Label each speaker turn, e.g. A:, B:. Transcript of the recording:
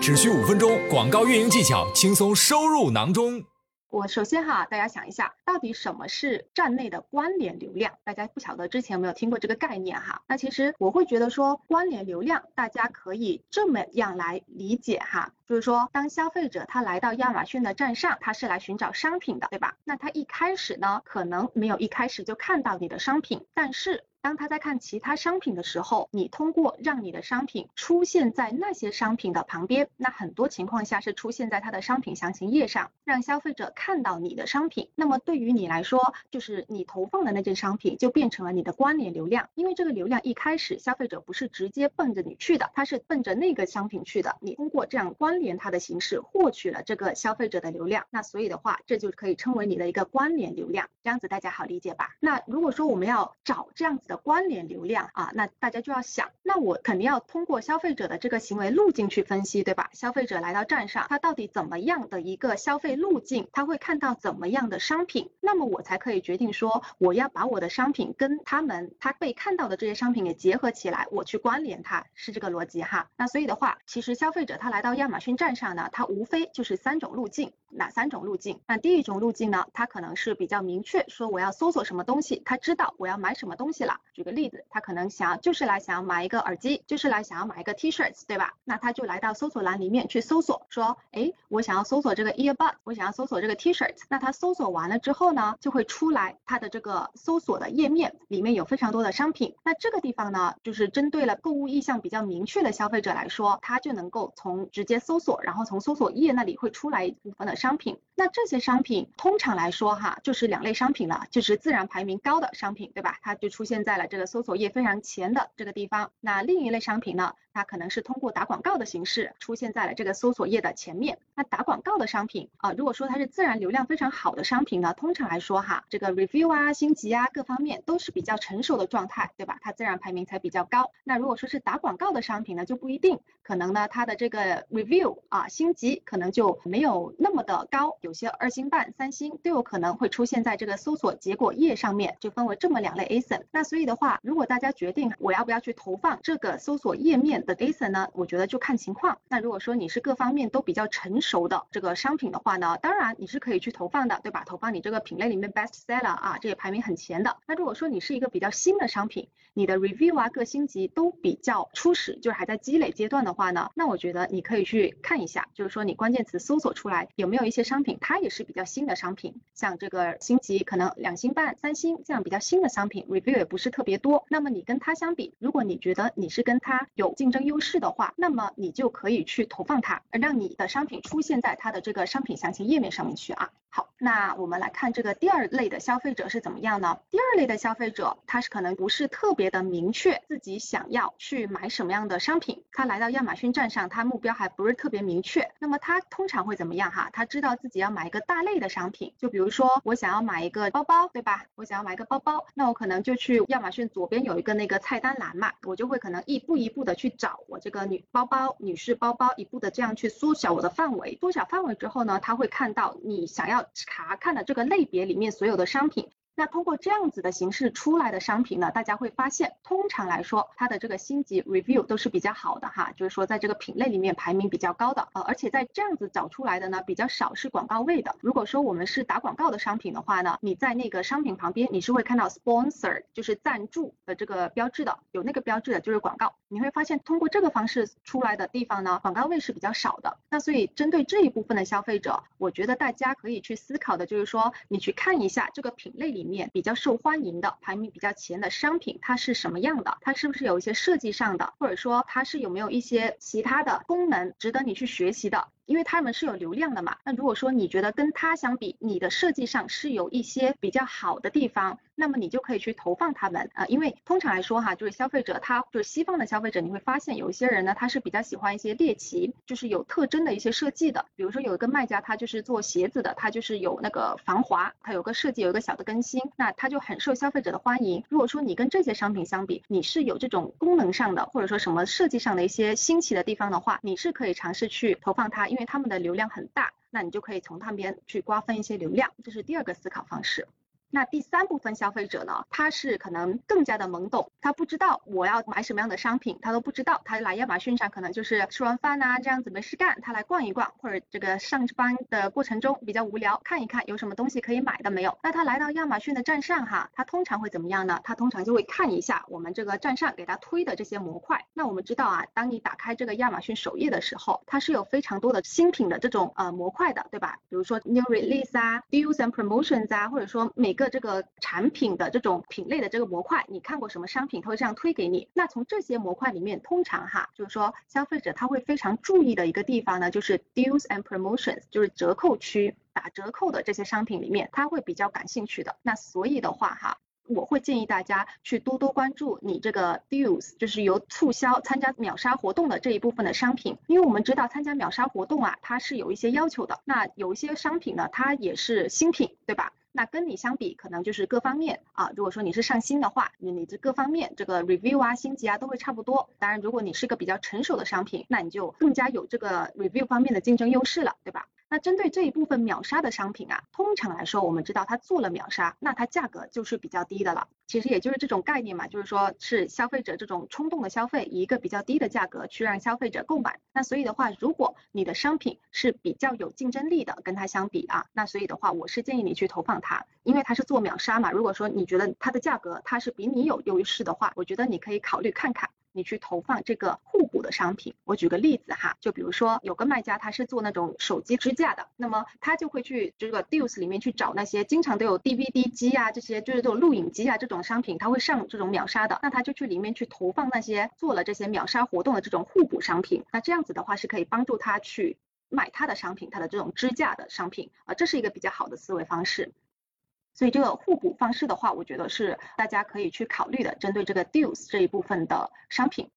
A: 只需五分钟，广告运营技巧轻松收入囊中。
B: 我首先哈，大家想一下，到底什么是站内的关联流量？大家不晓得之前有没有听过这个概念哈？那其实我会觉得说，关联流量大家可以这么样来理解哈，就是说，当消费者他来到亚马逊的站上，他是来寻找商品的，对吧？那他一开始呢，可能没有一开始就看到你的商品，但是。当他在看其他商品的时候，你通过让你的商品出现在那些商品的旁边，那很多情况下是出现在他的商品详情页上，让消费者看到你的商品。那么对于你来说，就是你投放的那件商品就变成了你的关联流量，因为这个流量一开始消费者不是直接奔着你去的，他是奔着那个商品去的。你通过这样关联它的形式获取了这个消费者的流量，那所以的话，这就可以称为你的一个关联流量，这样子大家好理解吧？那如果说我们要找这样子的。关联流量啊，那大家就要想，那我肯定要通过消费者的这个行为路径去分析，对吧？消费者来到站上，他到底怎么样的一个消费路径，他会看到怎么样的商品，那么我才可以决定说，我要把我的商品跟他们他被看到的这些商品给结合起来，我去关联它，是这个逻辑哈。那所以的话，其实消费者他来到亚马逊站上呢，他无非就是三种路径，哪三种路径？那第一种路径呢，他可能是比较明确，说我要搜索什么东西，他知道我要买什么东西了。举个例子，他可能想要就是来想要买一个耳机，就是来想要买一个 T-shirts，对吧？那他就来到搜索栏里面去搜索，说，哎，我想要搜索这个 earbud，我想要搜索这个 T-shirts。那他搜索完了之后呢，就会出来他的这个搜索的页面，里面有非常多的商品。那这个地方呢，就是针对了购物意向比较明确的消费者来说，他就能够从直接搜索，然后从搜索页那里会出来一部分的商品。那这些商品通常来说哈，就是两类商品了，就是自然排名高的商品，对吧？它就出现在了。这个搜索页非常前的这个地方，那另一类商品呢？它可能是通过打广告的形式出现在了这个搜索页的前面。那打广告的商品啊，如果说它是自然流量非常好的商品呢，通常来说哈，这个 review 啊、星级啊各方面都是比较成熟的状态，对吧？它自然排名才比较高。那如果说是打广告的商品呢，就不一定，可能呢它的这个 review 啊、星级可能就没有那么的高，有些二星半、三星都有可能会出现在这个搜索结果页上面，就分为这么两类 ASIN。那所以的话，如果大家决定我要不要去投放这个搜索页面。的 ASIN 呢，我觉得就看情况。那如果说你是各方面都比较成熟的这个商品的话呢，当然你是可以去投放的，对吧？投放你这个品类里面 best seller 啊，这也排名很前的。那如果说你是一个比较新的商品，你的 review 啊各星级都比较初始，就是还在积累阶段的话呢，那我觉得你可以去看一下，就是说你关键词搜索出来有没有一些商品，它也是比较新的商品，像这个星级可能两星半、三星这样比较新的商品，review 也不是特别多。那么你跟它相比，如果你觉得你是跟它有竞争。优势的话，那么你就可以去投放它，让你的商品出现在它的这个商品详情页面上面去啊。那我们来看这个第二类的消费者是怎么样呢？第二类的消费者，他是可能不是特别的明确自己想要去买什么样的商品，他来到亚马逊站上，他目标还不是特别明确。那么他通常会怎么样哈？他知道自己要买一个大类的商品，就比如说我想要买一个包包，对吧？我想要买一个包包，那我可能就去亚马逊左边有一个那个菜单栏嘛，我就会可能一步一步的去找我这个女包包、女士包包，一步的这样去缩小我的范围。缩小范围之后呢，他会看到你想要。查看的这个类别里面所有的商品。那通过这样子的形式出来的商品呢，大家会发现，通常来说，它的这个星级 review 都是比较好的哈，就是说在这个品类里面排名比较高的，呃，而且在这样子找出来的呢，比较少是广告位的。如果说我们是打广告的商品的话呢，你在那个商品旁边，你是会看到 sponsor，就是赞助的这个标志的，有那个标志的就是广告。你会发现，通过这个方式出来的地方呢，广告位是比较少的。那所以针对这一部分的消费者，我觉得大家可以去思考的就是说，你去看一下这个品类里。面比较受欢迎的、排名比较前的商品，它是什么样的？它是不是有一些设计上的，或者说它是有没有一些其他的功能值得你去学习的？因为他们是有流量的嘛。那如果说你觉得跟它相比，你的设计上是有一些比较好的地方，那么你就可以去投放他们啊。因为通常来说哈，就是消费者他就是西方的消费者，你会发现有一些人呢，他是比较喜欢一些猎奇，就是有特征的一些设计的。比如说有一个卖家，他就是做鞋子的，他就是有那个防滑，他有个设计，有一个小的更新，那他就很受消费者的欢迎。如果说你跟这些商品相比，你是有这种功能上的，或者说什么设计上的一些新奇的地方的话，你是可以尝试去投放它。因为他们的流量很大，那你就可以从他们边去瓜分一些流量，这是第二个思考方式。那第三部分消费者呢，他是可能更加的懵懂，他不知道我要买什么样的商品，他都不知道，他来亚马逊上可能就是吃完饭呐这样子没事干，他来逛一逛，或者这个上班的过程中比较无聊，看一看有什么东西可以买的没有。那他来到亚马逊的站上哈，他通常会怎么样呢？他通常就会看一下我们这个站上给他推的这些模块。那我们知道啊，当你打开这个亚马逊首页的时候，它是有非常多的新品的这种呃模块的，对吧？比如说 new release 啊，deals and promotions 啊，或者说每个这个产品的这种品类的这个模块，你看过什么商品，它会这样推给你。那从这些模块里面，通常哈，就是说消费者他会非常注意的一个地方呢，就是 deals and promotions，就是折扣区打折扣的这些商品里面，他会比较感兴趣的。那所以的话哈。我会建议大家去多多关注你这个 deals，就是由促销、参加秒杀活动的这一部分的商品，因为我们知道参加秒杀活动啊，它是有一些要求的。那有一些商品呢，它也是新品，对吧？那跟你相比，可能就是各方面啊，如果说你是上新的话，你你这各方面这个 review 啊、星级啊都会差不多。当然，如果你是个比较成熟的商品，那你就更加有这个 review 方面的竞争优势了，对吧？那针对这一部分秒杀的商品啊，通常来说，我们知道它做了秒杀，那它价格就是比较低的了。其实也就是这种概念嘛，就是说是消费者这种冲动的消费，以一个比较低的价格去让消费者购买。那所以的话，如果你的商品是比较有竞争力的，跟它相比啊，那所以的话，我是建议你去投放它，因为它是做秒杀嘛。如果说你觉得它的价格它是比你有优势的话，我觉得你可以考虑看看。你去投放这个互补的商品，我举个例子哈，就比如说有个卖家他是做那种手机支架的，那么他就会去这个 Deals 里面去找那些经常都有 DVD 机啊这些就是这种录影机啊这种商品，他会上这种秒杀的，那他就去里面去投放那些做了这些秒杀活动的这种互补商品，那这样子的话是可以帮助他去买他的商品，他的这种支架的商品。啊，这是一个比较好的思维方式。所以这个互补方式的话，我觉得是大家可以去考虑的，针对这个 deals 这一部分的商品。